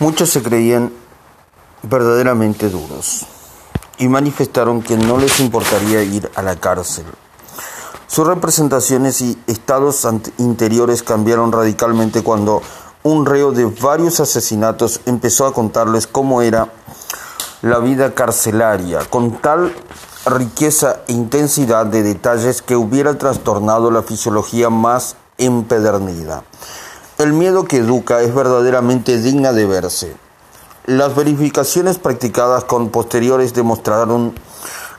Muchos se creían verdaderamente duros y manifestaron que no les importaría ir a la cárcel. Sus representaciones y estados interiores cambiaron radicalmente cuando un reo de varios asesinatos empezó a contarles cómo era la vida carcelaria, con tal riqueza e intensidad de detalles que hubiera trastornado la fisiología más empedernida. El miedo que educa es verdaderamente digna de verse. Las verificaciones practicadas con posteriores demostraron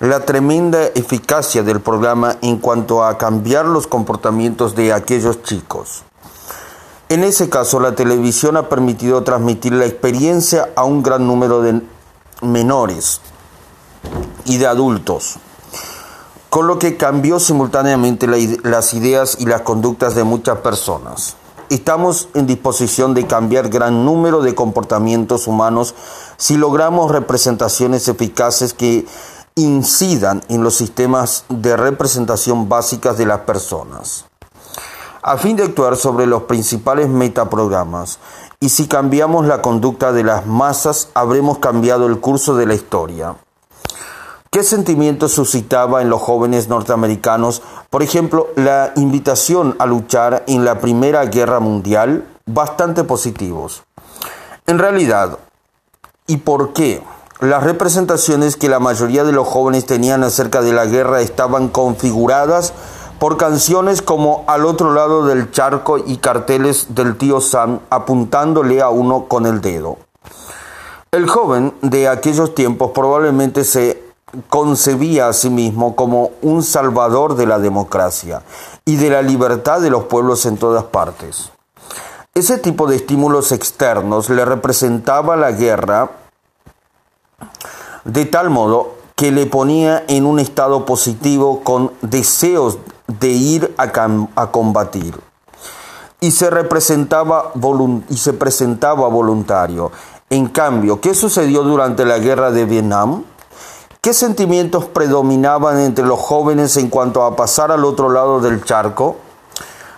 la tremenda eficacia del programa en cuanto a cambiar los comportamientos de aquellos chicos. En ese caso, la televisión ha permitido transmitir la experiencia a un gran número de menores y de adultos, con lo que cambió simultáneamente las ideas y las conductas de muchas personas. Estamos en disposición de cambiar gran número de comportamientos humanos si logramos representaciones eficaces que incidan en los sistemas de representación básicas de las personas. A fin de actuar sobre los principales metaprogramas, y si cambiamos la conducta de las masas, habremos cambiado el curso de la historia. ¿Qué sentimientos suscitaba en los jóvenes norteamericanos, por ejemplo, la invitación a luchar en la Primera Guerra Mundial? Bastante positivos. En realidad, ¿y por qué? Las representaciones que la mayoría de los jóvenes tenían acerca de la guerra estaban configuradas por canciones como Al otro lado del charco y carteles del tío Sam apuntándole a uno con el dedo. El joven de aquellos tiempos probablemente se concebía a sí mismo como un salvador de la democracia y de la libertad de los pueblos en todas partes. Ese tipo de estímulos externos le representaba la guerra de tal modo que le ponía en un estado positivo con deseos de ir a, combatir. Y se, representaba y se presentaba voluntario. En cambio, ¿qué sucedió durante la guerra de Vietnam? ¿Qué sentimientos predominaban entre los jóvenes en cuanto a pasar al otro lado del charco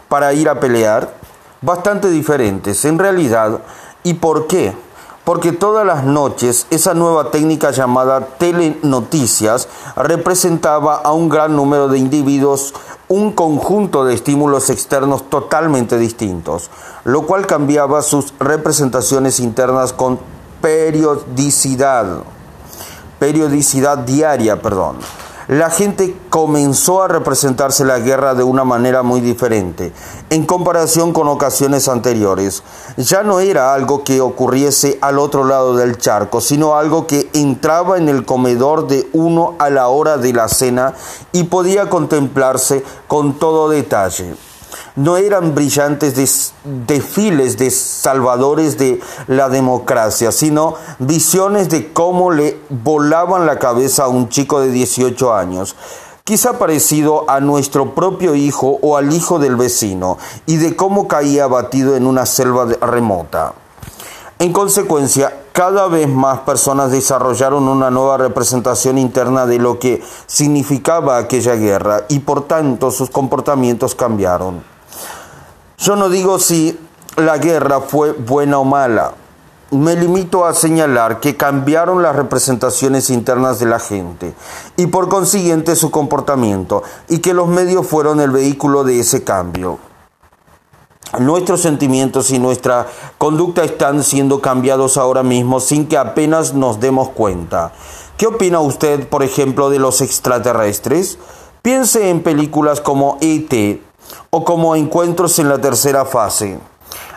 para ir a pelear? Bastante diferentes, en realidad. ¿Y por qué? Porque todas las noches esa nueva técnica llamada telenoticias representaba a un gran número de individuos un conjunto de estímulos externos totalmente distintos, lo cual cambiaba sus representaciones internas con periodicidad periodicidad diaria, perdón. La gente comenzó a representarse la guerra de una manera muy diferente en comparación con ocasiones anteriores. Ya no era algo que ocurriese al otro lado del charco, sino algo que entraba en el comedor de uno a la hora de la cena y podía contemplarse con todo detalle no eran brillantes desfiles de salvadores de la democracia, sino visiones de cómo le volaban la cabeza a un chico de 18 años, quizá parecido a nuestro propio hijo o al hijo del vecino, y de cómo caía abatido en una selva remota. En consecuencia, cada vez más personas desarrollaron una nueva representación interna de lo que significaba aquella guerra y por tanto sus comportamientos cambiaron. Yo no digo si la guerra fue buena o mala. Me limito a señalar que cambiaron las representaciones internas de la gente y por consiguiente su comportamiento y que los medios fueron el vehículo de ese cambio. Nuestros sentimientos y nuestra conducta están siendo cambiados ahora mismo sin que apenas nos demos cuenta. ¿Qué opina usted, por ejemplo, de los extraterrestres? Piense en películas como E.T., o como encuentros en la tercera fase.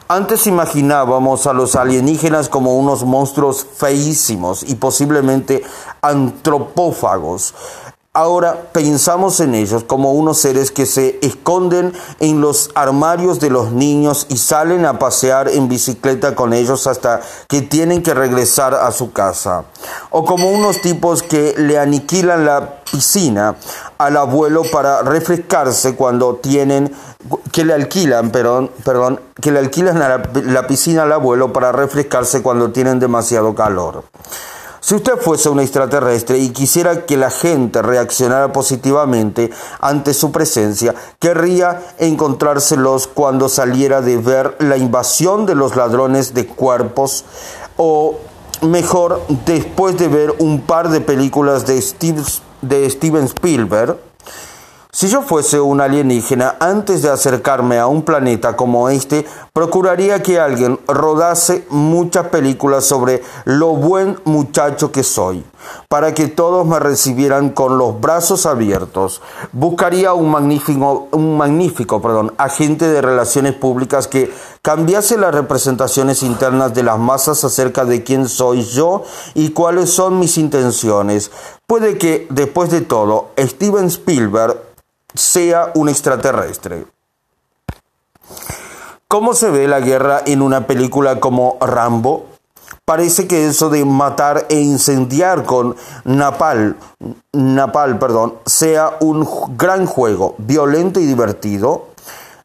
Antes imaginábamos a los alienígenas como unos monstruos feísimos y posiblemente antropófagos, Ahora pensamos en ellos como unos seres que se esconden en los armarios de los niños y salen a pasear en bicicleta con ellos hasta que tienen que regresar a su casa. O como unos tipos que le aniquilan la piscina al abuelo para refrescarse cuando tienen que le alquilan, perdón, perdón, que le alquilan la, la piscina al abuelo para refrescarse cuando tienen demasiado calor. Si usted fuese un extraterrestre y quisiera que la gente reaccionara positivamente ante su presencia, querría encontrárselos cuando saliera de ver la invasión de los ladrones de cuerpos o mejor después de ver un par de películas de, de Steven Spielberg, si yo fuese un alienígena, antes de acercarme a un planeta como este, procuraría que alguien rodase muchas películas sobre lo buen muchacho que soy, para que todos me recibieran con los brazos abiertos. Buscaría un magnífico, un magnífico perdón, agente de relaciones públicas que cambiase las representaciones internas de las masas acerca de quién soy yo y cuáles son mis intenciones. Puede que, después de todo, Steven Spielberg sea un extraterrestre. ¿Cómo se ve la guerra en una película como Rambo? Parece que eso de matar e incendiar con napal, napal, perdón, sea un gran juego, violento y divertido.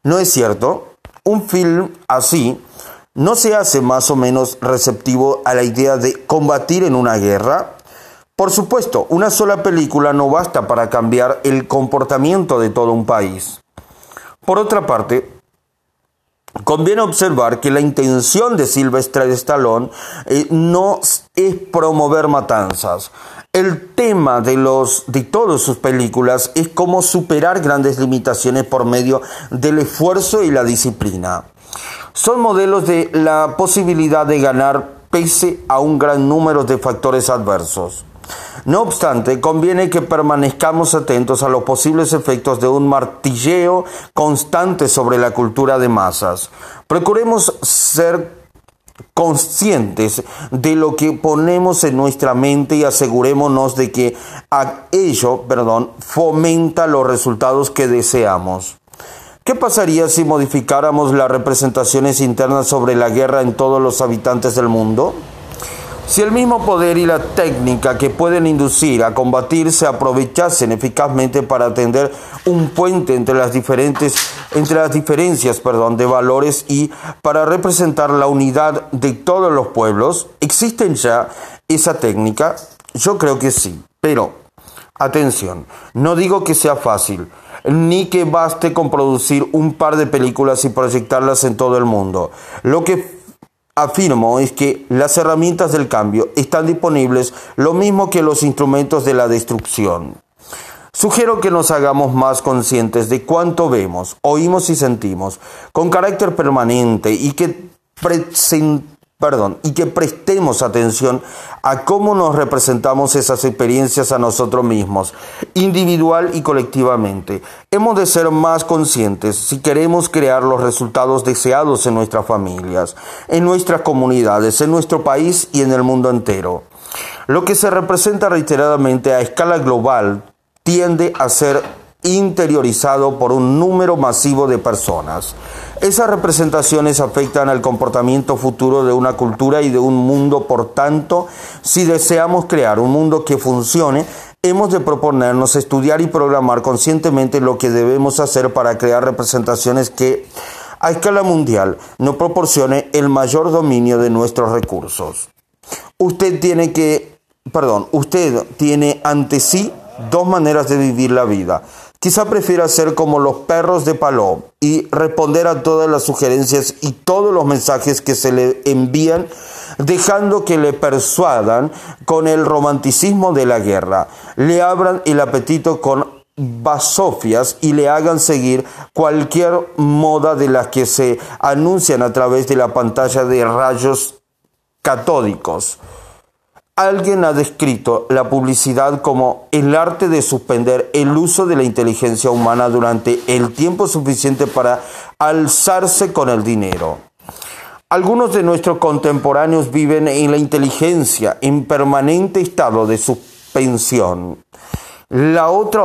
¿No es cierto? Un film así no se hace más o menos receptivo a la idea de combatir en una guerra. Por supuesto, una sola película no basta para cambiar el comportamiento de todo un país. Por otra parte, Conviene observar que la intención de Silvestre Stallone eh, no es promover matanzas. El tema de, los, de todas sus películas es cómo superar grandes limitaciones por medio del esfuerzo y la disciplina. Son modelos de la posibilidad de ganar pese a un gran número de factores adversos. No obstante, conviene que permanezcamos atentos a los posibles efectos de un martilleo constante sobre la cultura de masas. Procuremos ser conscientes de lo que ponemos en nuestra mente y asegurémonos de que ello, perdón, fomenta los resultados que deseamos. ¿Qué pasaría si modificáramos las representaciones internas sobre la guerra en todos los habitantes del mundo? Si el mismo poder y la técnica que pueden inducir a combatir se aprovechasen eficazmente para atender un puente entre las diferentes entre las diferencias, perdón, de valores y para representar la unidad de todos los pueblos, ¿existen ya esa técnica? Yo creo que sí, pero atención, no digo que sea fácil ni que baste con producir un par de películas y proyectarlas en todo el mundo. Lo que afirmo es que las herramientas del cambio están disponibles lo mismo que los instrumentos de la destrucción. Sugiero que nos hagamos más conscientes de cuánto vemos, oímos y sentimos, con carácter permanente y que presentamos perdón, y que prestemos atención a cómo nos representamos esas experiencias a nosotros mismos, individual y colectivamente. Hemos de ser más conscientes si queremos crear los resultados deseados en nuestras familias, en nuestras comunidades, en nuestro país y en el mundo entero. Lo que se representa reiteradamente a escala global tiende a ser interiorizado por un número masivo de personas. Esas representaciones afectan al comportamiento futuro de una cultura y de un mundo, por tanto, si deseamos crear un mundo que funcione, hemos de proponernos estudiar y programar conscientemente lo que debemos hacer para crear representaciones que, a escala mundial, nos proporcione el mayor dominio de nuestros recursos. Usted tiene que, perdón, usted tiene ante sí dos maneras de vivir la vida Quizá prefiera ser como los perros de palo y responder a todas las sugerencias y todos los mensajes que se le envían, dejando que le persuadan con el romanticismo de la guerra, le abran el apetito con basofias y le hagan seguir cualquier moda de las que se anuncian a través de la pantalla de rayos catódicos. Alguien ha descrito la publicidad como el arte de suspender el uso de la inteligencia humana durante el tiempo suficiente para alzarse con el dinero. Algunos de nuestros contemporáneos viven en la inteligencia en permanente estado de suspensión. La otra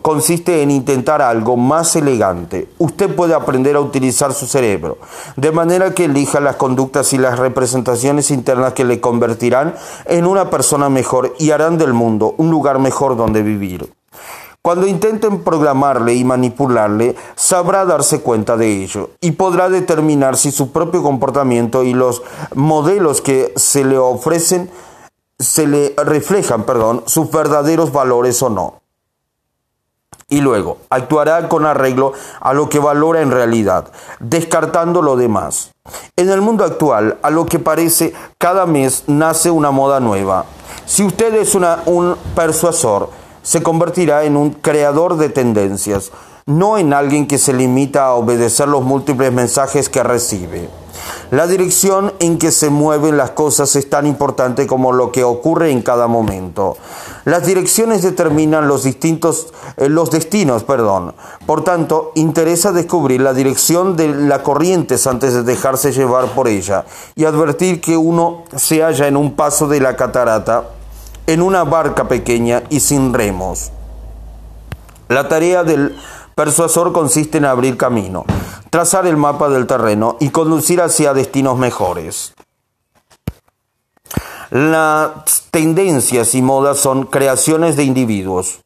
consiste en intentar algo más elegante. Usted puede aprender a utilizar su cerebro, de manera que elija las conductas y las representaciones internas que le convertirán en una persona mejor y harán del mundo un lugar mejor donde vivir. Cuando intenten programarle y manipularle, sabrá darse cuenta de ello y podrá determinar si su propio comportamiento y los modelos que se le ofrecen se le reflejan, perdón, sus verdaderos valores o no. Y luego actuará con arreglo a lo que valora en realidad, descartando lo demás. En el mundo actual, a lo que parece, cada mes nace una moda nueva. Si usted es un persuasor, se convertirá en un creador de tendencias, no en alguien que se limita a obedecer los múltiples mensajes que recibe. La dirección en que se mueven las cosas es tan importante como lo que ocurre en cada momento. Las direcciones determinan los distintos eh, los destinos, perdón. Por tanto, interesa descubrir la dirección de la corriente antes de dejarse llevar por ella y advertir que uno se halla en un paso de la catarata en una barca pequeña y sin remos. La tarea del persuasor consiste en abrir camino, trazar el mapa del terreno y conducir hacia destinos mejores. Las tendencias y modas son creaciones de individuos.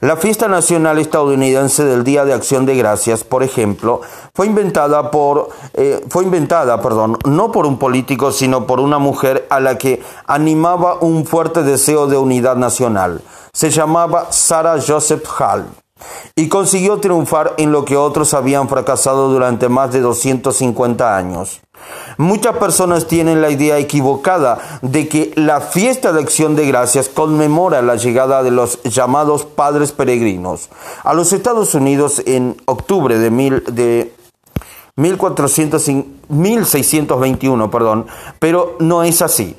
La fiesta nacional estadounidense del Día de Acción de Gracias, por ejemplo, fue inventada por eh, fue inventada, perdón, no por un político, sino por una mujer a la que animaba un fuerte deseo de unidad nacional. Se llamaba Sarah Joseph Hall y consiguió triunfar en lo que otros habían fracasado durante más de 250 años. Muchas personas tienen la idea equivocada de que la fiesta de acción de gracias conmemora la llegada de los llamados padres peregrinos a los Estados Unidos en octubre de, mil, de 1621, perdón, pero no es así.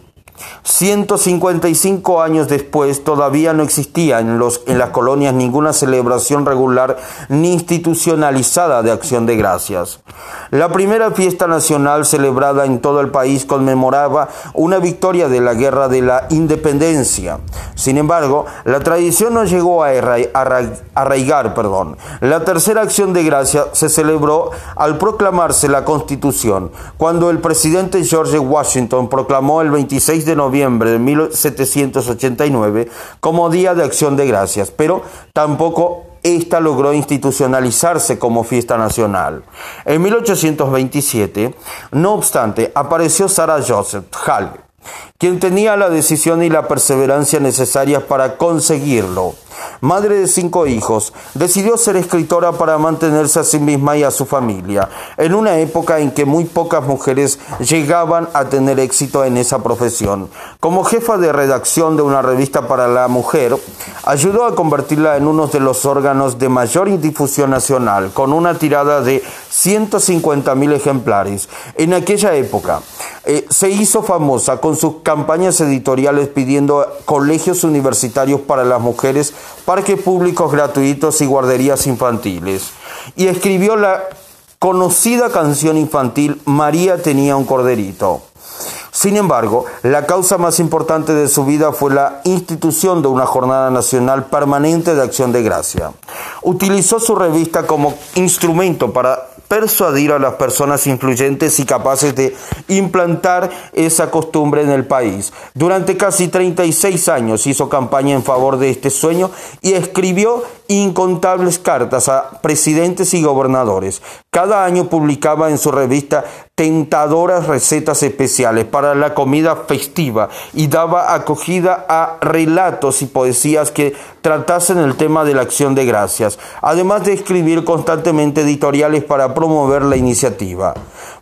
155 años después todavía no existía en, los, en las colonias ninguna celebración regular ni institucionalizada de acción de gracias. La primera fiesta nacional celebrada en todo el país conmemoraba una victoria de la Guerra de la Independencia. Sin embargo, la tradición no llegó a arraigar. Perdón. La tercera acción de gracia se celebró al proclamarse la Constitución, cuando el presidente George Washington proclamó el 26 de noviembre de 1789 como Día de Acción de Gracias, pero tampoco esta logró institucionalizarse como fiesta nacional. En 1827, no obstante, apareció Sarah Joseph Hall, quien tenía la decisión y la perseverancia necesarias para conseguirlo madre de cinco hijos, decidió ser escritora para mantenerse a sí misma y a su familia, en una época en que muy pocas mujeres llegaban a tener éxito en esa profesión. Como jefa de redacción de una revista para la mujer, ayudó a convertirla en uno de los órganos de mayor difusión nacional, con una tirada de 150 mil ejemplares. En aquella época, eh, se hizo famosa con sus campañas editoriales pidiendo colegios universitarios para las mujeres parques públicos gratuitos y guarderías infantiles. Y escribió la conocida canción infantil María tenía un corderito. Sin embargo, la causa más importante de su vida fue la institución de una jornada nacional permanente de acción de gracia. Utilizó su revista como instrumento para persuadir a las personas influyentes y capaces de implantar esa costumbre en el país. Durante casi 36 años hizo campaña en favor de este sueño y escribió incontables cartas a presidentes y gobernadores. Cada año publicaba en su revista tentadoras recetas especiales para la comida festiva y daba acogida a relatos y poesías que tratasen el tema de la acción de gracias, además de escribir constantemente editoriales para promover la iniciativa.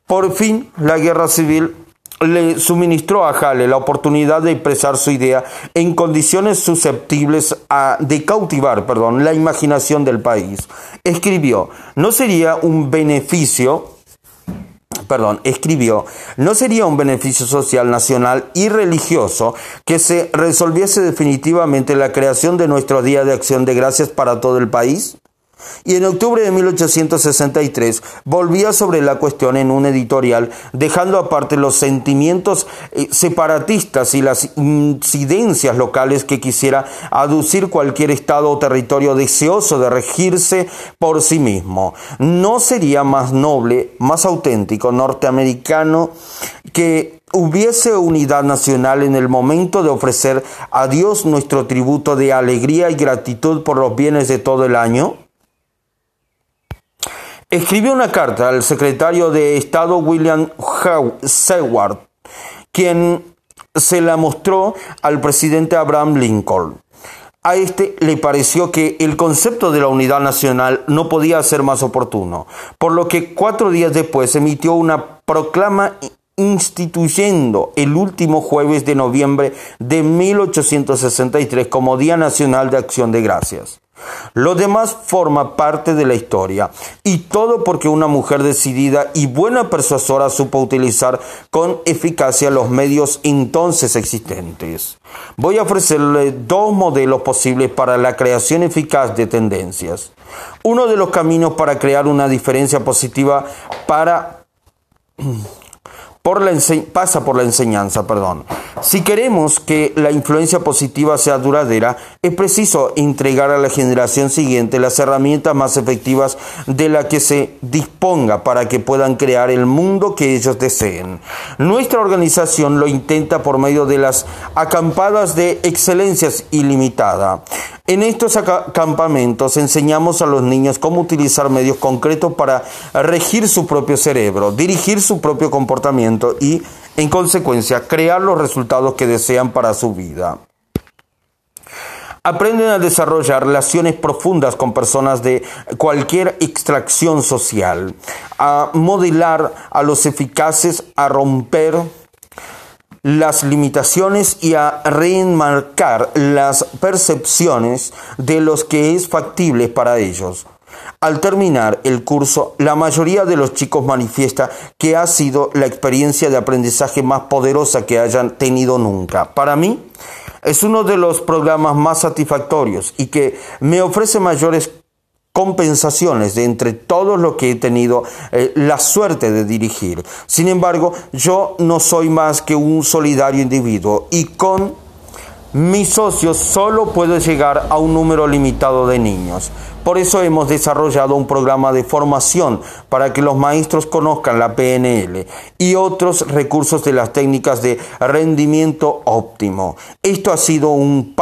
Por fin, la guerra civil le suministró a Hale la oportunidad de expresar su idea en condiciones susceptibles a, de cautivar perdón, la imaginación del país. Escribió, ¿no sería un beneficio perdón, escribió, no sería un beneficio social, nacional y religioso que se resolviese definitivamente la creación de nuestro Día de Acción de Gracias para todo el país? Y en octubre de 1863 volvía sobre la cuestión en un editorial, dejando aparte los sentimientos eh, separatistas y las incidencias locales que quisiera aducir cualquier estado o territorio deseoso de regirse por sí mismo. ¿No sería más noble, más auténtico norteamericano que hubiese unidad nacional en el momento de ofrecer a Dios nuestro tributo de alegría y gratitud por los bienes de todo el año? Escribió una carta al secretario de Estado William Seward, quien se la mostró al presidente Abraham Lincoln. A este le pareció que el concepto de la unidad nacional no podía ser más oportuno, por lo que cuatro días después emitió una proclama instituyendo el último jueves de noviembre de 1863 como Día Nacional de Acción de Gracias. Lo demás forma parte de la historia y todo porque una mujer decidida y buena persuasora supo utilizar con eficacia los medios entonces existentes. Voy a ofrecerle dos modelos posibles para la creación eficaz de tendencias. Uno de los caminos para crear una diferencia positiva para pasa por la enseñanza, perdón. Si queremos que la influencia positiva sea duradera, es preciso entregar a la generación siguiente las herramientas más efectivas de las que se disponga para que puedan crear el mundo que ellos deseen. Nuestra organización lo intenta por medio de las acampadas de excelencias ilimitada. En estos campamentos enseñamos a los niños cómo utilizar medios concretos para regir su propio cerebro, dirigir su propio comportamiento y, en consecuencia, crear los resultados que desean para su vida. Aprenden a desarrollar relaciones profundas con personas de cualquier extracción social, a modelar a los eficaces, a romper las limitaciones y a reenmarcar las percepciones de los que es factible para ellos. Al terminar el curso, la mayoría de los chicos manifiesta que ha sido la experiencia de aprendizaje más poderosa que hayan tenido nunca. Para mí, es uno de los programas más satisfactorios y que me ofrece mayores compensaciones de entre todos los que he tenido eh, la suerte de dirigir. Sin embargo, yo no soy más que un solidario individuo y con mis socios solo puedo llegar a un número limitado de niños. Por eso hemos desarrollado un programa de formación para que los maestros conozcan la PNL y otros recursos de las técnicas de rendimiento óptimo. Esto ha sido un,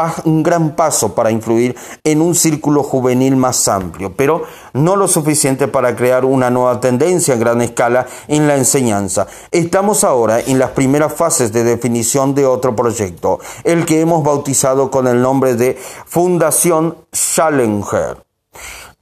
gran paso para influir en un círculo juvenil más amplio, pero no lo suficiente para crear una nueva tendencia en gran escala en la enseñanza. Estamos ahora en las primeras fases de definición de otro proyecto, el que hemos bautizado con el nombre de Fundación Challenger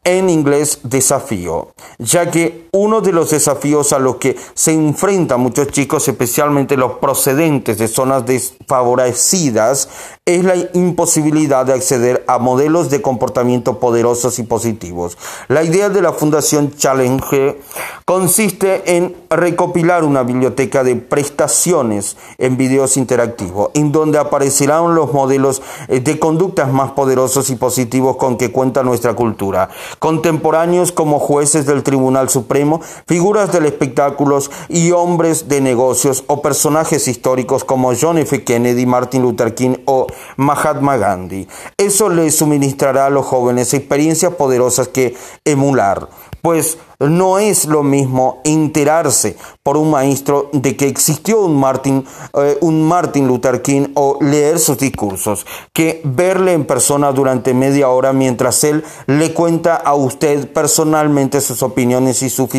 en inglés desafío, ya que uno de los desafíos a los que se enfrentan muchos chicos, especialmente los procedentes de zonas desfavorecidas, es la imposibilidad de acceder a modelos de comportamiento poderosos y positivos. La idea de la Fundación Challenge consiste en recopilar una biblioteca de prestaciones en videos interactivos, en donde aparecerán los modelos eh, de conductas más poderosos y positivos con que cuenta nuestra cultura, contemporáneos como jueces del Tribunal Supremo, figuras del espectáculo y hombres de negocios o personajes históricos como John F. Kennedy, Martin Luther King o Mahatma Gandhi. Eso le suministrará a los jóvenes experiencias poderosas que emular, pues no es lo mismo enterarse por un maestro de que existió un Martin, eh, un Martin Luther King o leer sus discursos que verle en persona durante media hora mientras él le cuenta a usted personalmente sus opiniones y su,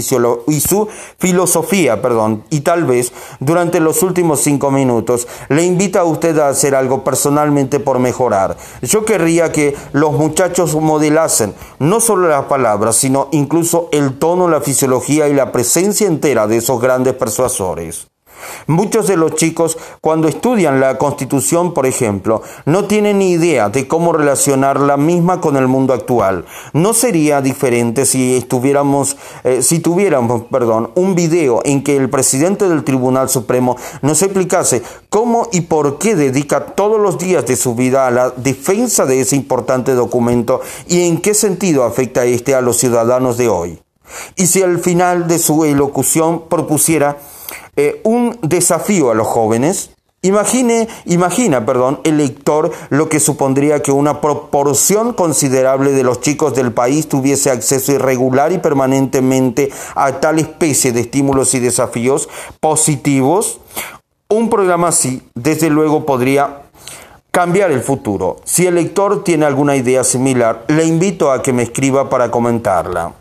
y su filosofía, perdón, y tal vez durante los últimos cinco minutos le invita a usted a hacer algo personalmente por mejorar. Yo querría que los muchachos modelasen no solo las palabras, sino incluso el la fisiología y la presencia entera de esos grandes persuasores. Muchos de los chicos cuando estudian la constitución, por ejemplo, no tienen ni idea de cómo relacionar la misma con el mundo actual. No sería diferente si estuviéramos, eh, si tuviéramos, perdón, un video en que el presidente del Tribunal Supremo nos explicase cómo y por qué dedica todos los días de su vida a la defensa de ese importante documento y en qué sentido afecta este a los ciudadanos de hoy. Y si al final de su elocución propusiera eh, un desafío a los jóvenes, Imagine, imagina, perdón, el lector lo que supondría que una proporción considerable de los chicos del país tuviese acceso irregular y permanentemente a tal especie de estímulos y desafíos positivos. Un programa así, desde luego, podría cambiar el futuro. Si el lector tiene alguna idea similar, le invito a que me escriba para comentarla.